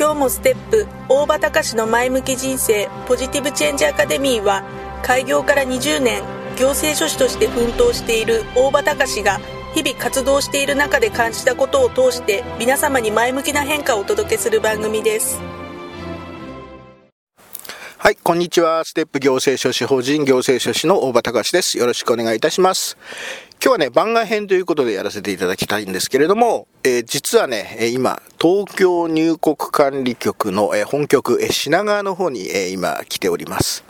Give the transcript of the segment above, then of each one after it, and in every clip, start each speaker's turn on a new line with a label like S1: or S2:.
S1: 今日もステップ大場隆の前向き人生ポジティブチェンジアカデミーは開業から20年行政書士として奮闘している大場隆が日々活動している中で感じたことを通して皆様に前向きな変化をお届けする番組です
S2: はい、こんにちは。ステップ行政書士法人行政書士の大場隆です。よろしくお願いいたします。今日はね、番外編ということでやらせていただきたいんですけれども、えー、実はね、今、東京入国管理局の本局、品川の方にえ今来ております。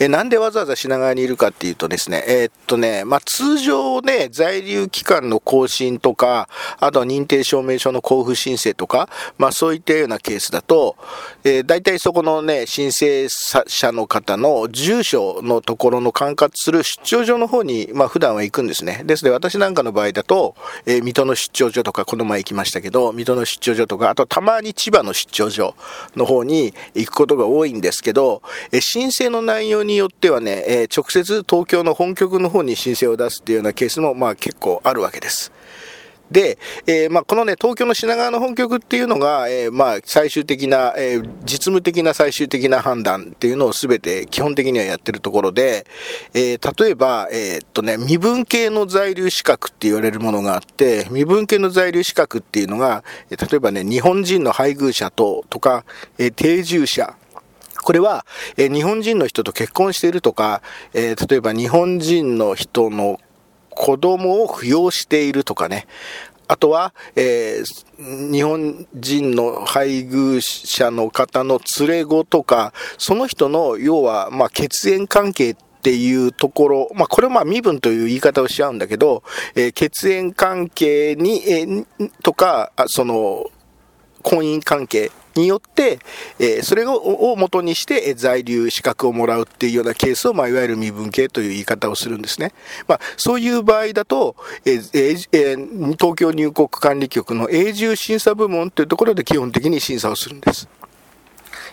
S2: えなんでわざわざ品川にいるかっていうとですね、えー、っとね、まあ、通常ね、在留期間の更新とか、あとは認定証明書の交付申請とか、まあ、そういったようなケースだと、えー、大体そこのね、申請者の方の住所のところの管轄する出張所の方に、まあ、普段は行くんですね。ですので、私なんかの場合だと、えー、水戸の出張所とか、この前行きましたけど、水戸の出張所とか、あとたまに千葉の出張所の方に行くことが多いんですけど、え申請の内容によってはね、えー、直接東京の本局の方に申請を出すっていうようなケースも、まあ結構あるわけです。で、えー、まあ、このね、東京の品川の本局っていうのが、えー、まあ、最終的な、えー、実務的な最終的な判断っていうのをすべて基本的にはやってるところで、えー、例えば、えー、っとね、身分系の在留資格って言われるものがあって、身分系の在留資格っていうのが、例えばね、日本人の配偶者と、とか、えー、定住者、これは、えー、日本人の人と結婚しているとか、えー、例えば日本人の人の子供を扶養しているとかね。あとは、えー、日本人の配偶者の方の連れ子とか、その人の、要は、まあ、血縁関係っていうところ、まあ、これはまあ身分という言い方をしちゃうんだけど、えー、血縁関係に、えー、とか、その、婚姻関係によって、えー、それを元にして在留資格をもらうっていうようなケースを、まあ、いわゆる身分系という言い方をするんですね。まあ、そういう場合だと、えーえー、東京入国管理局の永住審査部門というところで基本的に審査をするんです。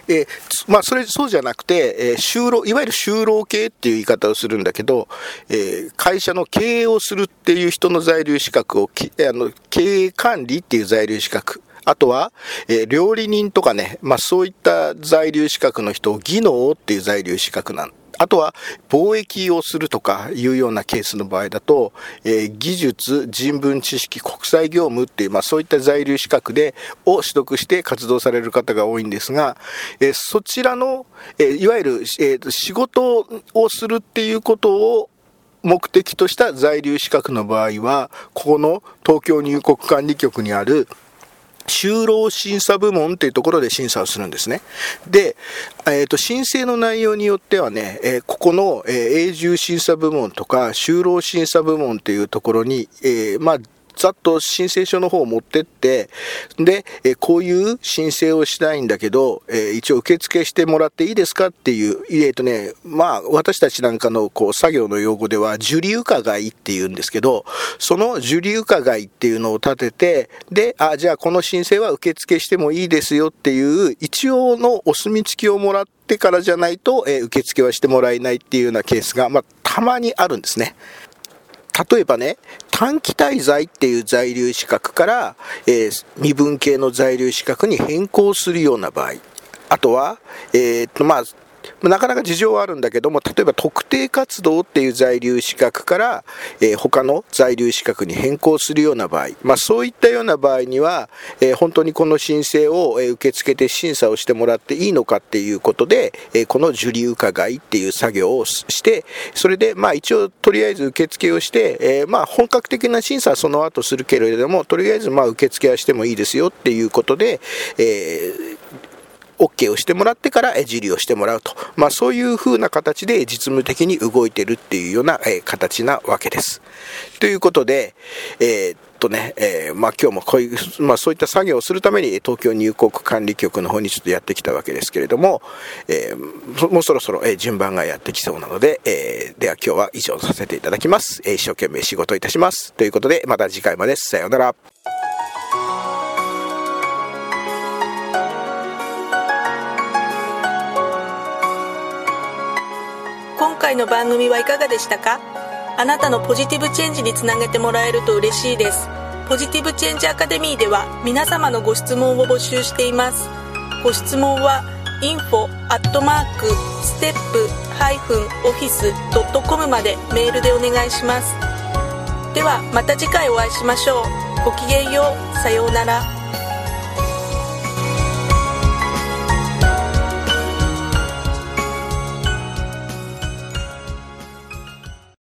S2: えー、まあ、それ、そうじゃなくて、えー、就労、いわゆる就労系っていう言い方をするんだけど、えー、会社の経営をするっていう人の在留資格を、あの、経営管理っていう在留資格、あとは、えー、料理人とかね、まあそういった在留資格の人を技能っていう在留資格なんあとは貿易をするとかいうようなケースの場合だと、えー、技術、人文知識、国際業務っていう、まあ、そういった在留資格でを取得して活動される方が多いんですが、えー、そちらの、えー、いわゆる、えー、仕事をするっていうことを目的とした在留資格の場合は、ここの東京入国管理局にある就労審査部門っていうところで審査をするんですね。で、えっ、ー、と、申請の内容によってはね、えー、ここの、えー、永住審査部門とか、就労審査部門っていうところに、えまあ、ざっと申請書の方を持ってって、で、えこういう申請をしたいんだけど、え一応受付してもらっていいですかっていう、えっ、とね、まあ、私たちなんかのこう作業の用語では、受理伺いって言うんですけど、その受理伺いっていうのを立てて、で、あ、じゃあこの申請は受付してもいいですよっていう、一応のお墨付きをもらってからじゃないと、え受付はしてもらえないっていうようなケースが、まあ、たまにあるんですね。例えばね、短期滞在っていう在留資格から、えー、身分系の在留資格に変更するような場合、あとは、えー、っと、まあ、なかなか事情はあるんだけども例えば特定活動っていう在留資格から、えー、他の在留資格に変更するような場合、まあ、そういったような場合には、えー、本当にこの申請を、え受け付けて審査をしてもらっていいのかっていうことで、えこの受理伺いっていう作業をしてそれでまあ一応とりあえず受付をして、えまあ本格的な審査はその後するけれどもとりあえずまあ受付はしてもいいですよっていうことで、えー OK をしてもらってから受理をしてもらうと、まあ、そういうふうな形で実務的に動いてるっていうような、え形なわけです。ということで、えー、っとね、えー、まあ、今日もこういう、まあ、そういった作業をするために東京入国管理局の方にちょっとやってきたわけですけれども、えー、もうそろそろ、え順番がやってきそうなので、えーでは今日は以上させていただきます。え一生懸命仕事いたします。ということで、また次回まで。さようなら。
S1: 回の番組はいかがでしたか？あなたのポジティブチェンジにつなげてもらえると嬉しいです。ポジティブチェンジアカデミーでは皆様のご質問を募集しています。ご質問は info アットマークステップハイフンオフィスドットコムまでメールでお願いします。ではまた次回お会いしましょう。ごきげんよう。さようなら。